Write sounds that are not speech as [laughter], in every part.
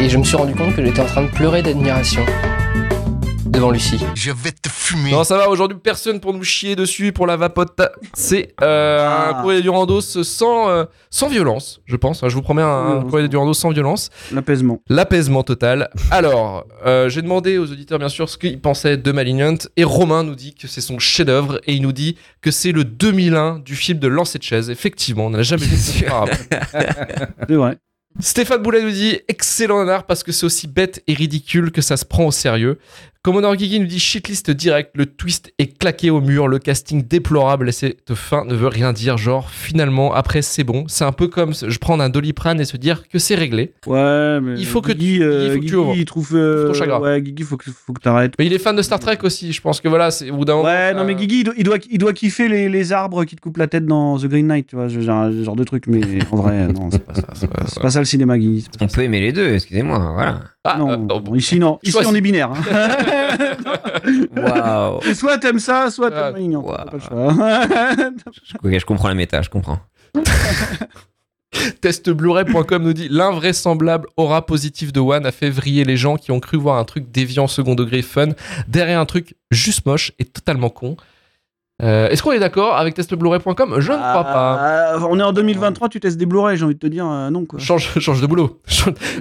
Et je me suis rendu compte que j'étais en train de pleurer d'admiration devant Lucie. Je vais te fumer. Non, ça va, aujourd'hui, personne pour nous chier dessus pour la vapote. C'est euh, Ah. un courrier du Randos sans, euh, sans violence, je pense. Je vous promets un, un Mmh. courrier du Randos sans violence. L'apaisement. L'apaisement total. Alors, euh, j'ai demandé aux auditeurs, bien sûr, ce qu'ils pensaient de Malignant. Et Romain nous dit que c'est son chef-d'œuvre. Et il nous dit que c'est le 2001 du film de lancer de chaise. Effectivement, on n'a jamais vu ça [laughs] auparavant. C'est vrai. Stéphane Boulet nous dit excellent nanar parce que c'est aussi bête et ridicule que ça se prend au sérieux. Commodore Guigui nous dit shitlist direct, le twist est claqué au mur, le casting déplorable et cette fin ne veut rien dire. Genre, finalement, après c'est bon. C'est un peu comme je prendre un doliprane et se dire que c'est réglé. Ouais, mais Il faut que Guigui, tu- euh, il faut que tu Guigui, il trouve euh, chagrin. Ouais, Guigui, faut que faut que t'arrêtes. Mais il est fan de Star Trek aussi. Je pense que voilà, c'est au bout d'un moment. Ouais, non mais Guigui, il doit, il doit, il doit kiffer les, les arbres qui te coupent la tête dans The Green Knight, tu vois, ce genre, genre de truc. Mais en vrai, [laughs] non, c'est pas ça. c'est pas ça. C'est pas ça le cinéma, Guigui. On peut aimer les deux, excusez-moi, voilà. Ah, non, euh, non, bon. ici non. Ici on est binaire. hein. [laughs] [laughs] Waouh. Et soit t'aimes ça, soit Ah, t'aimes Malignan. wow. T'as pas le choix. [laughs] Ok, je comprends la méta, je comprends. [laughs] Testblu-ray.com nous dit l'invraisemblable aura positive de One a fait vriller les gens qui ont cru voir un truc déviant second degré fun derrière un truc juste moche et totalement con. Euh, Est-ce qu'on est d'accord avec testblu-ray.com Je ne crois pas. Ah, on est en 2023, tu testes des Blu-ray, j'ai envie de te dire euh, non quoi. Change, [laughs] change de boulot.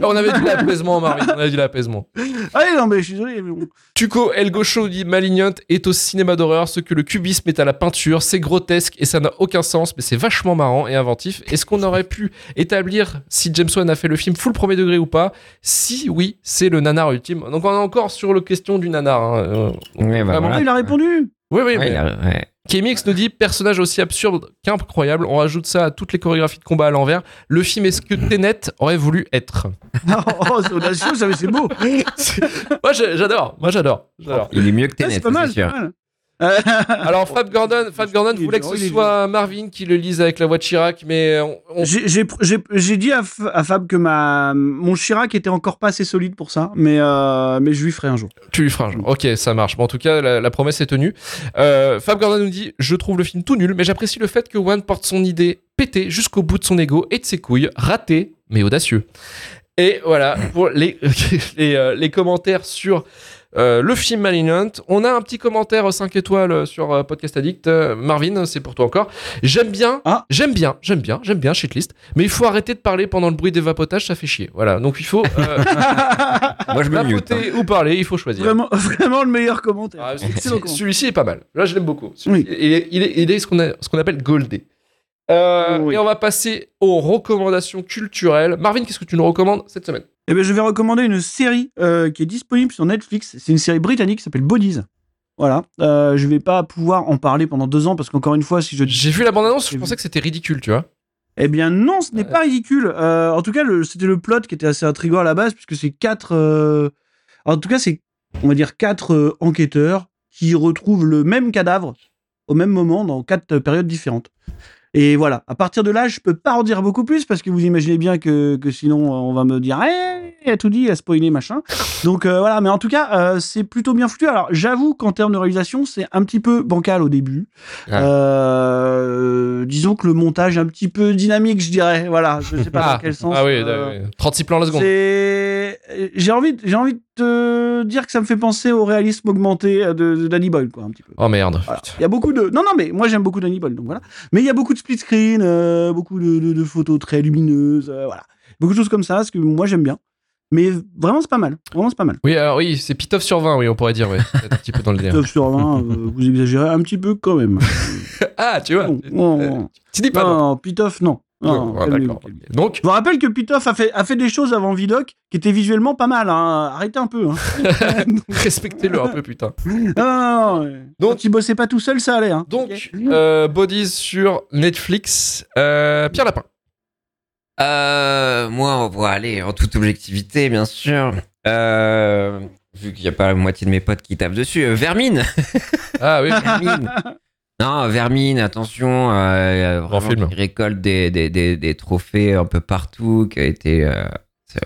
On avait dit l'apaisement, Marvin. On avait dit l'apaisement. Ah oui, non mais je suis désolé. mais bon. Tuco El Gaucho dit Malignant est au cinéma d'horreur ce que le cubisme est à la peinture. C'est grotesque et ça n'a aucun sens, mais c'est vachement marrant et inventif. Est-ce qu'on aurait pu établir si James Wan a fait le film full premier degré ou pas? Si oui, c'est le nanar ultime. Donc on est encore sur la question du nanar. hein. Euh, bah, Vraiment, Ah, voilà. il a répondu. Oui, oui, Ouais, mais il a- ouais. KMX nous dit personnage aussi absurde qu'incroyable. On rajoute ça à toutes les chorégraphies de combat à l'envers. Le film est ce que Tenet aurait voulu être. [laughs] oh, c'est audacieux, c'est beau. [laughs] Moi j'adore. Moi j'adore. Il est mieux que Tenet, c'est pas mal. [laughs] Alors Fab Gordon, Fab Gordon voulait que ce soit Marvin qui le lise avec la voix de Chirac, mais on, J'ai- dit à, Fab que ma, mon Chirac était encore pas assez solide pour ça, mais, euh, mais je lui ferai un jour. tu lui feras un jour. Ok, ça marche. Bon, en tout cas, la, la promesse est tenue. Euh, Fab Gordon nous dit Je trouve le film tout nul, mais j'apprécie le fait que One porte son idée pétée jusqu'au bout de son ego et de ses couilles, raté, mais audacieux. Et voilà pour les, [laughs] les, euh, les commentaires sur euh, le film Malignant. On a un petit commentaire 5 étoiles sur euh, Podcast Addict. Euh, Marvin, c'est pour toi encore. J'aime bien, Ah. j'aime bien, j'aime bien, j'aime bien Shitlist, mais il faut arrêter de parler pendant le bruit des vapotages, ça fait chier. Voilà, donc il faut euh, [laughs] Moi, je me mute. hein. ou parler, il faut choisir. Vraiment, [laughs] vraiment le meilleur commentaire. Ah, commentaire. Celui-ci est pas mal. Là, je l'aime beaucoup. Oui. Il est, il est, il est ce qu'on a- ce qu'on appelle goldé. Euh, Oui. Et on va passer aux recommandations culturelles. Marvin, qu'est-ce que tu nous recommandes cette semaine? Eh ben, je vais recommander une série euh, qui est disponible sur Netflix. C'est une série britannique qui s'appelle Bodies. Voilà. Euh, je vais pas pouvoir en parler pendant deux ans parce qu'encore une fois, si je J'ai vu la bande-annonce, je J'ai pensais que c'était ridicule, tu vois. Eh bien non, ce n'est pas ridicule. Euh, en tout cas, c'était le plot qui était assez intriguant à la base, puisque c'est quatre... euh, En tout cas, c'est, on va dire, quatre enquêteurs qui retrouvent le même cadavre au même moment dans quatre périodes différentes. Et voilà, à partir de là, je peux pas en dire beaucoup plus, parce que vous imaginez bien que, que sinon, euh, on va me dire hey, « elle a tout dit, elle a spoilé, machin ». Donc euh, voilà, mais en tout cas, euh, c'est plutôt bien foutu. Alors, j'avoue qu'en termes de réalisation, c'est un petit peu bancal au début. Ah. Euh, disons que le montage est un petit peu dynamique, je dirais. Voilà, je sais pas [laughs] Ah, dans quel sens. ah oui, oui. 36 plans la seconde. J'ai envie, de- j'ai envie de te dire que ça me fait penser au réalisme augmenté de, de Danny Boyle, quoi, un petit peu. Oh merde. Voilà. Il y a beaucoup de. Non, non, mais moi j'aime beaucoup Danny Boyle, donc voilà. Mais il y a beaucoup de split screen, euh, beaucoup de, de- de photos très lumineuses, euh, voilà. Beaucoup de choses comme ça, ce que moi j'aime bien. Mais vraiment, c'est pas mal. Vraiment, c'est pas mal. Oui, alors oui, c'est Pitoff sur 20, oui, on pourrait dire. [laughs] Peut-être un petit peu dans le délire. 9 sur 20, euh, [laughs] vous exagérez un petit peu quand même. Ah, tu vois. Non, non, non. Tu dis pas non. Non, Pitoff, non. Non, calmez-vous. Donc, Je vous rappelle que Pitoff a fait, a fait des choses avant Vidoc qui étaient visuellement pas mal. Hein. Arrêtez un peu. Hein. [laughs] respectez-le un peu, putain. Non, non, non. Donc- Quand il bossait pas tout seul, ça allait. Hein. Donc, euh, Bodies sur Netflix. Euh, Pierre Lapin. Euh, moi, bon, allez, en toute objectivité, bien sûr. Euh, vu qu'il n'y a pas la moitié de mes potes qui tapent dessus. euh, Vermine Ah oui. [laughs] Vermine Non, Vermine, attention. Euh, vraiment, film. qui récolte des, des, des, des trophées un peu partout, qui a été... Euh,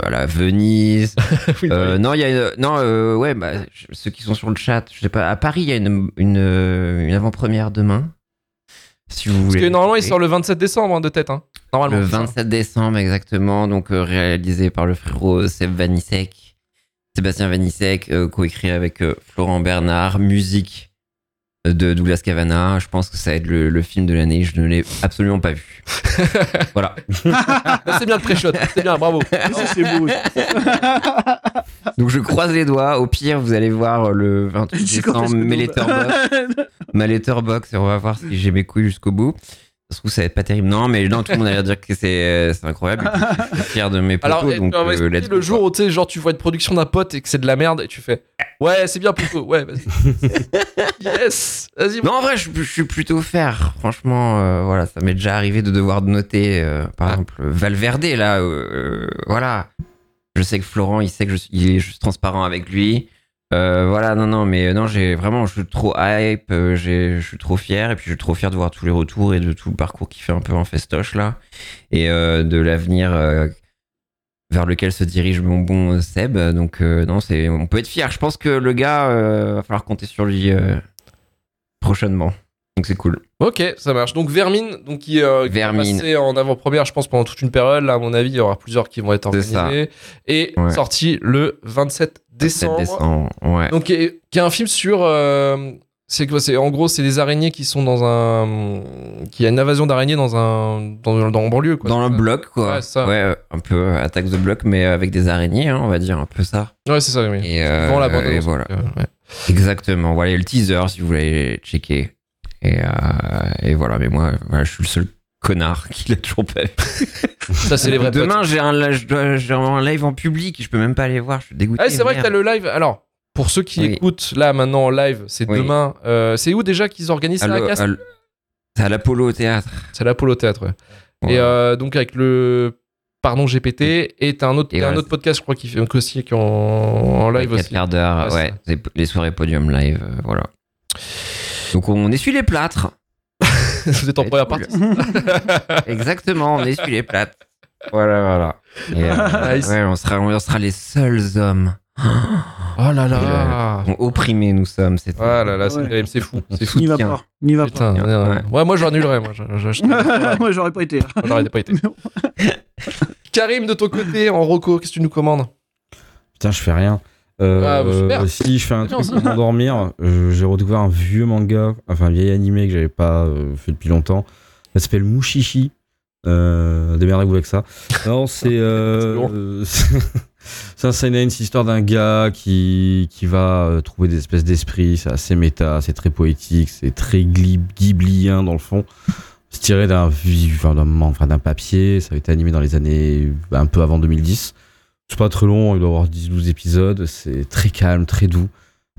voilà, Venise. [laughs] Oui, Euh, non, il y a une- non, euh, ouais, bah, je- ceux qui sont sur le chat, je sais pas. À Paris, il y a une, une, une avant-première demain. Si vous Parce voulez. que normalement, il sort le 27 décembre hein, de tête. Hein. Normalement. Le c'est ça. 27 décembre, exactement. Donc, euh, réalisé par le frérot Seb Vanissek. Sébastien Vanissek, euh, coécrit avec euh, Florent Bernard. Musique de Douglas Cavana. Je pense que ça va être le, le film de l'année. Je ne l'ai absolument pas vu. [laughs] voilà. [laughs] C'est bien le pré-shot. C'est bien, bravo. C'est beau. [laughs] Donc, je croise les doigts. Au pire, vous allez voir le 28 Tu commences décembre mes letterbox. ma letterbox et on va voir si j'ai mes couilles jusqu'au bout. Se trouve, ça va être pas terrible. Non, mais non, tout le monde a l'air de dire que c'est euh, incroyable. Je suis fier de mes potos. Alors, donc, euh, le go, jour quoi. où tu sais, genre, tu vois une production d'un pote et que c'est de la merde et tu fais Ouais, c'est bien plutôt. Ouais, vas-y. [laughs] yes. Vas-y. Non, en vrai, je, je suis plutôt fair. Franchement, euh, voilà, ça m'est déjà arrivé de devoir noter, euh, par Ah. exemple, Valverde, là, voilà. Je sais que Florent, il sait que je, suis- il est juste transparent avec lui. Euh, voilà, non, non, mais non, j'ai vraiment, je suis trop hype, euh, je suis trop fier, et puis je suis trop fier de voir tous les retours et de tout le parcours qu'il fait un peu en festoche, là, et euh, de l'avenir euh, vers lequel se dirige mon bon Seb. Donc, euh, non, c'est, on peut être fier. Je pense que le gars, euh, va falloir compter sur lui euh, prochainement. Donc, c'est cool. Ok, ça marche. Donc Vermine, donc qui, euh, qui Vermine. passer en avant-première, je pense pendant toute une période. Là, à mon avis, il y aura plusieurs qui vont être organisés. Et Ouais. sorti le 27 décembre. 7 décembre, ouais. Donc qui est, qui est un film sur. euh, c'est quoi C'est en gros, c'est des araignées qui sont dans un. Qui a une invasion d'araignées dans un dans, dans en banlieue quoi. Dans ça. bloc, quoi. Ouais, ça. Ouais, euh, un peu euh, attaque de bloc, mais avec des araignées, hein, on va dire, un peu ça. Ouais, c'est ça. Oui. Et, euh, la bande. et voilà. Exactement. Voilà, il y a le teaser si vous voulez checker. Et, euh, et voilà, mais moi, voilà, je suis le seul connard [laughs] qui l'a toujours pas vu. Ça, c'est les vrais. Demain, j'ai un, je dois- j'ai un live en public, je peux même pas aller voir, je suis dégoûté. Ah, c'est vrai que merde. t'as le live. Alors, pour ceux qui Oui. écoutent là maintenant en live, c'est Oui. demain. Euh, c'est où déjà qu'ils organisent ça à Allo- Castres Allo- C'est à l'Apollo au théâtre. C'est l'Apollo Théâtre. ouais. Et euh, donc avec le pardon GPT et t'as un autre, Et t'as un autre podcast, je crois, qui fait donc aussi qui est en, en live Quatre aussi. quarts d'heure, Ouais, ouais. c'est Les soirées podium live, euh, voilà. Donc on essuie les plâtres. [laughs] Vous êtes en première cool. partie. [laughs] Exactement, on essuie les plâtres. Voilà, voilà. Et, euh, Nice. ouais, on sera, on sera les seuls hommes. [gasps] Oh là là. Bon, opprimés nous sommes. C'est Oh là là, c'est Ouais. fou. C'est fou. N'y va pas. N'y va pas. Putain, Ouais. ouais, ouais. moi j'annulerais. Moi, je- je- je- [laughs] Moi, j'aurais pas été. moi, j'aurais pas été. Karim, de ton côté, en Rocco, qu'est-ce que tu nous commandes? Putain, je fais rien. Euh, Ah, bah, super. si je fais un [laughs] truc pour m'endormir, euh, j'ai redécouvert un vieux manga, enfin un vieil animé que j'avais pas euh, fait depuis longtemps. Ça s'appelle Mushishi. Euh, Démerdez-vous avec ça. Non, c'est. Euh, [laughs] euh, c'est [laughs] un seinen, c'est l'histoire d'un gars qui, qui va euh, trouver des espèces d'esprits. C'est assez méta, c'est très poétique, c'est très ghiblien dans le fond. C'est tiré d'un vi- enfin, d'un enfin, d'un papier. Ça a été animé dans les années un peu avant 2010. C'est pas très long, il doit y avoir 10-12 épisodes. C'est très calme, très doux.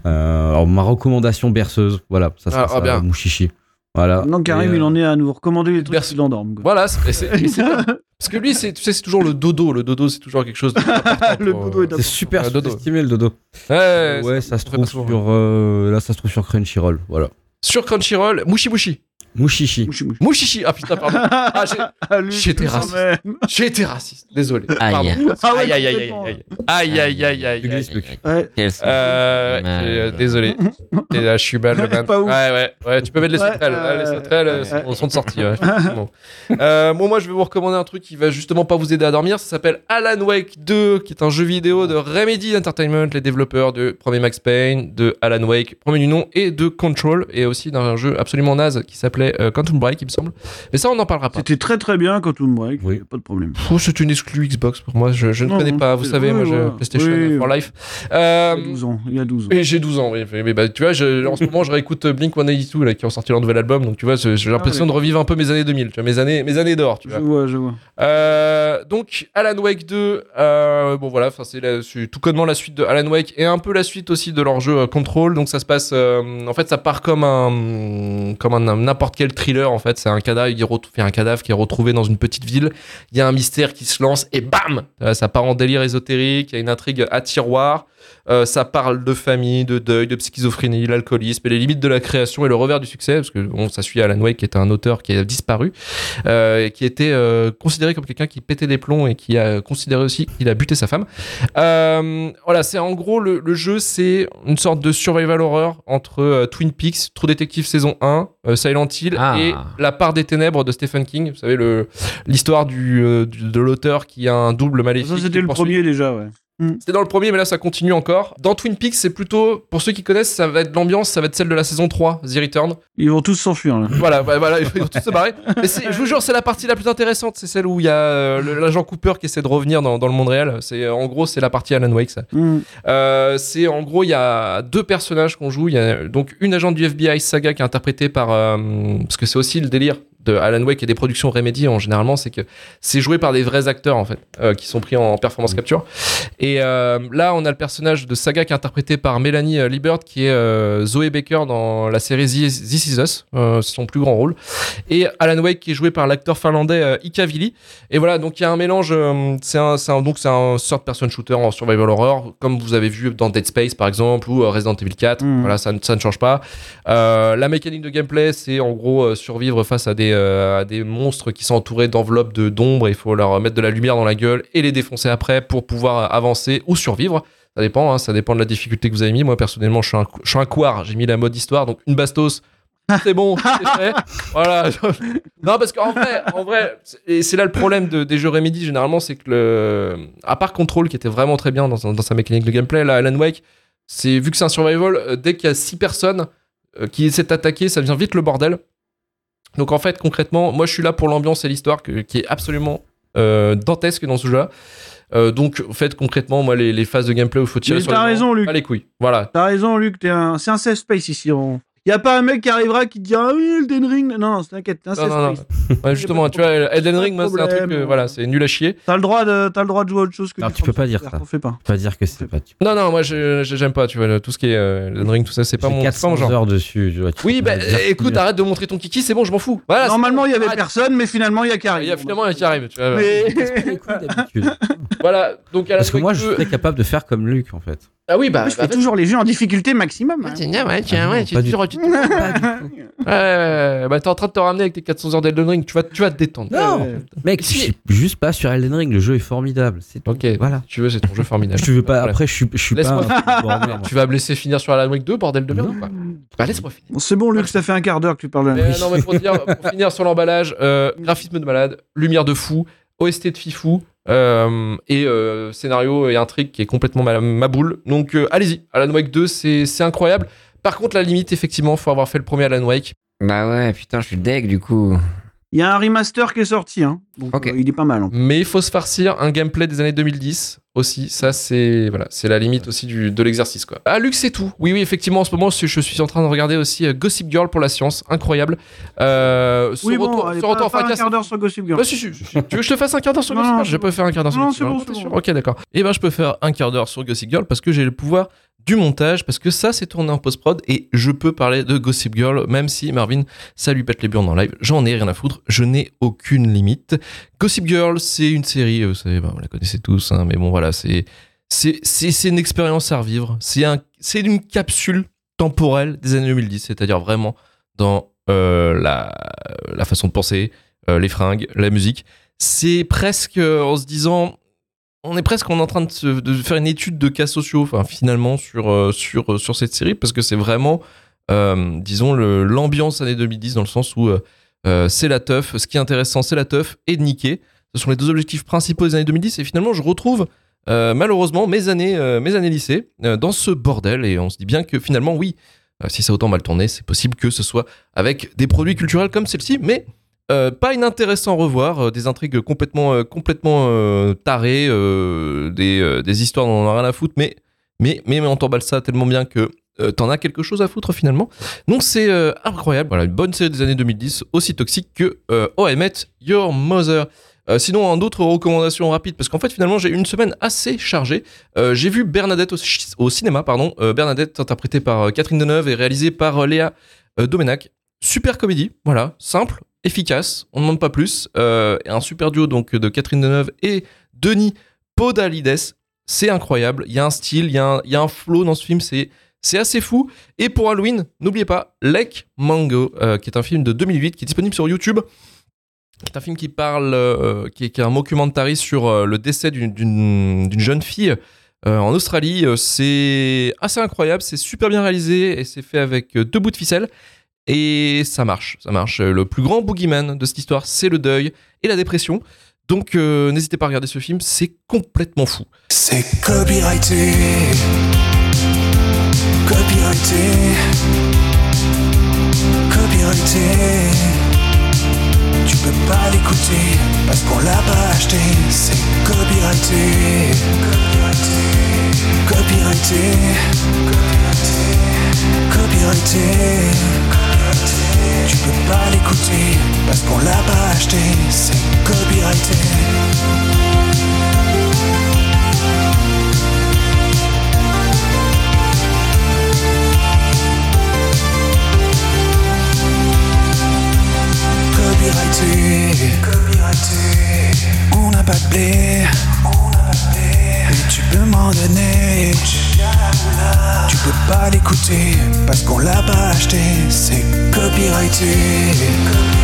Euh, alors, ma recommandation berceuse, voilà, ça sera Ah, ah, ça, bien. Mouchichi. Voilà. Non, Karim, Et, il euh, en est à nous recommander les trucs qui l'endorment. quoi. Voilà, c'est-. [laughs] Parce que lui, c'est, tu sais, c'est toujours le dodo. Le dodo, c'est toujours quelque chose. d'important [laughs] Le pour- dodo est C'est super sous-estimé le dodo. Ouais, Ouais, c'est- ça se trouve sur. euh, là, ça se trouve sur Crunchyroll. Voilà. Sur Crunchyroll, Mushi Mushi. Mouchichi. Mouchi, mouchi. Mushishi. Ah putain, pardon. Ah, j'ai- [laughs] Ah, J'étais raciste. été raciste. Désolé. Aïe. Ah ouais, Aïe, aïe, aïe, aïe, aïe. Aïe, aïe, aïe, aïe. Euh, euh, désolé. Je suis mal, le [laughs] man. Ouais, ouais, ouais. Tu peux mettre les sauterelles. euh, les sauterelles sont, de sortie. bon, moi, je vais vous recommander un truc qui va justement pas vous aider à dormir. Ça s'appelle Alan Wake 2, qui est un jeu vidéo de Remedy Entertainment, les développeurs de premier Max Payne, de Alan Wake, premier du nom, et de Control, et aussi d'un jeu absolument naze qui s'appelait euh, Quantum Break, il me semble. Mais ça, on n'en parlera pas. C'était très très bien quand on break. Oui. Pas de problème. Oh, c'est une exclue Xbox pour moi. Je, je ne connais pas. Vous savez, moi, j'ai voilà. PlayStation Oui. for Life. Il y Euh, a 12 ans. Il y a 12 ans. et j'ai 12 ans, oui. Mais bah, tu vois, je- en ce moment, je réécoute Blink 182 là, qui ont sorti leur nouvel album. Donc, tu vois, j'ai j'ai l'impression Ah, de revivre un peu mes années 2000, tu vois, mes années, mes années d'or, tu Je vois. vois, je vois. Euh, donc, Alan Wake 2, euh, bon voilà, c'est tout connement la suite de Alan Wake et un peu la suite aussi de leur jeu euh, Control. Donc, ça se passe, euh, en fait, ça part comme un, comme un n'importe quel thriller en fait. C'est un cadavre, re- fait un cadavre qui est retrouvé dans une petite ville. Il y a un mystère qui se lance et bam, Euh, ça part en délire ésotérique. Il y a une intrigue à tiroir. Euh, ça parle de famille, de deuil, de schizophrénie, l'alcoolisme et les limites de la création et le revers du succès, parce que bon, ça suit Alan Wake qui est un auteur qui a disparu, euh, et qui était considéré comme quelqu'un qui pétait des plombs et qui a considéré aussi qu'il a buté sa femme. Voilà, c'est en gros le, jeu, c'est une sorte de survival horror entre Twin Peaks, True Detective saison 1, euh, Silent Hill Ah. et La part des ténèbres de Stephen King. Vous savez l'histoire du, euh, du- de l'auteur qui a un double maléfique. Ça, c'était le poursuit. premier déjà, ouais. C'était dans le premier, mais là ça continue encore. Dans Twin Peaks, c'est plutôt, pour ceux qui connaissent, ça va être l'ambiance, ça va être celle de la saison 3, The Return. Ils vont tous s'enfuir, là. Voilà, voilà, [laughs] ils vont tous se barrer. Mais c'est- je vous jure, c'est la partie la plus intéressante. C'est celle où il y a euh, l'agent Cooper qui essaie de revenir dans, dans le monde réel. C'est En gros, c'est la partie Alan Wake, ça. Mm. Euh, c'est en gros, il y a deux personnages qu'on joue. Il y a donc une agente du FBI, Saga, qui est interprétée par. euh, parce que c'est aussi le délire de Alan Wake et des productions Remedy en généralement, c'est que c'est joué par des vrais acteurs en fait, euh, qui sont pris en performance capture. Et euh, là, on a le personnage de Saga qui est interprété par Melanie euh, Liebert, qui est euh, Zoé Baker dans la série This Is Us, c'est son plus grand rôle. Et Alan Wake qui est joué par l'acteur finlandais Ika Vili. Et voilà, donc il y a un mélange. c'est un, donc c'est un sort de person shooter en survival horror, comme vous avez vu dans Dead Space par exemple ou Resident Evil 4. Mm. Voilà, ça, ne- ça ne change pas. La mécanique de gameplay, c'est en gros survivre face à des, euh, à des monstres qui sont entourés d'enveloppes de d'ombre. et Il faut leur mettre de la lumière dans la gueule et les défoncer après pour pouvoir avancer ou survivre. Ça dépend, hein, ça dépend de la difficulté que vous avez mis. Moi personnellement, je suis un, je suis un couard. J'ai mis la mode histoire, donc une bastos. [laughs] C'est bon, c'est fait. Voilà. [laughs] non, parce qu'en vrai, en vrai, et c'est là le problème de- des jeux Remedy généralement, c'est que le, à part Control qui était vraiment très bien dans, dans sa mécanique de gameplay, là, Alan Wake, c'est vu que c'est un survival, euh, dès qu'il y a six personnes euh, qui essaient d'attaquer, ça devient vite le bordel. Donc en fait, concrètement, moi je suis là pour l'ambiance et l'histoire qui est absolument euh, dantesque dans ce jeu-là. Euh, donc, en fait, concrètement, moi, les, les phases de gameplay où il faut tirer Mais sur t'as les raison, gens, Luc. pas les couilles. Voilà. T'as raison, Luc, un... c'est un safe space ici. On... Y a pas un mec qui arrivera qui te dira Ah oui, Elden Ring. Non, non, t'inquiète, Non, non, non. Ouais, justement, tu vois, Elden Ring, moi, c'est un truc, que, voilà, c'est nul à chier. T'as le, droit de... t'as le droit de jouer à autre chose que Non, tu peux pas dire ça. On fait pas. Pas dire que c'est pas. Tu... Non, non, moi, j'aime pas, tu vois, le- tout ce qui est euh, Elden Ring, tout ça, c'est pas, mon, c'est pas mon 400 genre. heures dessus. tu vois, tu Oui, bah, écoute, arrête de montrer ton kiki, c'est bon, je m'en fous. C'est Normalement, il y avait personne, mais finalement, il y a Karim. Il y a finalement un qui arrive, tu vois. Voilà, donc à la Parce que moi, je serais capable de faire comme Luc, en fait. Ah oui, bah. Moi, je bah, fais toujours les jeux en difficulté maximum. hein. Ouais, tiens, ouais, tiens, Ah ouais, non, tu [laughs] du tout. ouais, bah t'es en train de te ramener avec tes 400 heures d'Elden Ring, tu vas, tu vas te détendre. Non, Ouais. mec, je suis juste pas sur Elden Ring. Le jeu est formidable. C'est. Ok, Voilà. Tu veux, c'est ton jeu formidable. Je te veux pas. Voilà. Après, je suis, je suis pas. Un. Tu vas me laisser finir sur Alan Wake 2, bordel de merde Non. ou pas Bah laisse-moi finir. Bon, c'est bon, Luc, ça fait un quart d'heure que tu parles de Mais, la non, mais pour, dire- pour finir sur l'emballage, euh, graphisme de malade, lumière de fou, OST de fifou, euh, et euh, scénario et intrigue qui est complètement ma, ma boule. Donc euh, allez-y, Alan Wake 2, c'est c'est incroyable. Par contre, la limite, effectivement, faut avoir fait le premier Alan Wake. Bah ouais, putain, je suis deg du coup. Il y a un remaster qui est sorti, hein. Donc, Ok. euh, il est pas mal. hein. Mais il faut se farcir un gameplay des années 2010 aussi. Ça, c'est voilà, c'est la limite aussi du, de l'exercice. quoi. Ah, Luc, c'est tout. Oui, oui, effectivement, en ce moment, je suis en train de regarder aussi euh, Gossip Girl pour la science. Incroyable. Euh, Oui, bon, retour, allez, pas, retour en pas un quart d'heure sur Gossip Girl. Bah, si, si. Tu veux que je te fasse un quart d'heure sur Non, Gossip Girl Je peux faire un quart d'heure sur non, Gossip Girl. bon, bon. Ok, d'accord. Et ben, je peux faire un quart d'heure sur Gossip Girl parce que j'ai le pouvoir du montage, parce que ça, c'est tourné en post-prod et je peux parler de Gossip Girl, même si Marvin, ça lui pète les burnes en live. J'en ai rien à foutre. Je n'ai aucune limite. Gossip Girl, c'est une série, euh, vous savez, bah, vous la connaissez tous, hein, mais bon, voilà, c'est. C'est une expérience à revivre. C'est un, une capsule temporelle des années 2010, c'est-à-dire vraiment dans euh, la, façon de penser, euh, les fringues, la musique. C'est presque euh, en se disant, on est presque en train de, faire une étude de cas sociaux, finalement sur euh, euh, sur cette série parce que c'est vraiment, euh, disons l'ambiance années 2010 dans le sens où c'est la teuf. Ce qui est intéressant, c'est la teuf et de niquer. Ce sont les deux objectifs principaux des années 2010 et finalement je retrouve malheureusement mes années mes années lycée dans ce bordel et on se dit bien que finalement oui. Si ça a autant mal tourné, c'est possible que ce soit avec des produits culturels comme celle-ci, mais euh, pas inintéressant à revoir, euh, des intrigues complètement, euh, complètement tarées, des, histoires dont on a rien à foutre, mais, mais, mais, mais on t'emballe ça tellement bien que t'en as quelque chose à foutre finalement. Donc c'est incroyable, voilà, une bonne série des années 2010, aussi toxique que Oh Your Mother. Sinon, d'autres recommandations rapides, parce qu'en fait, finalement, j'ai une semaine assez chargée. J'ai vu Bernadette au, au cinéma, pardon. Bernadette, interprétée par Catherine Deneuve et réalisée par Léa Domenac. super comédie, voilà, simple, efficace, on ne demande pas plus. Euh, un super duo donc de Catherine Deneuve et Denis Podalides, c'est incroyable. Il y a un style, il y, a un- flow dans ce film, c'est c'est assez fou. Et pour Halloween, n'oubliez pas Lake Mango, euh, qui est un film de 2008 qui est disponible sur YouTube. qui est un film qui parle, euh, qui, est, un mockumentary sur le décès d'une- jeune fille en Australie. C'est assez incroyable, c'est super bien réalisé et c'est fait avec deux bouts de ficelle. Et ça marche, ça marche. Euh, Le plus grand boogeyman de cette histoire, c'est le deuil et la dépression. Donc euh, n'hésitez pas à regarder ce film, c'est complètement fou. C'est copyrighté. Copyrighté. Copyrighté. Tu peux pas l'écouter parce qu'on l'a pas acheté. C'est copyrighté. Copyrighté. Copyrighté. Copyrighté. Tu qu'on l'a pas acheté. C'est copyrighté. Copyrighté, copyrighté. On n'a pas de blé, on n'a pas de blé. Et tu peux m'en donner. Tu peux pas l'écouter parce qu'on l'a pas acheté. C'est copyrighté, copyrighté,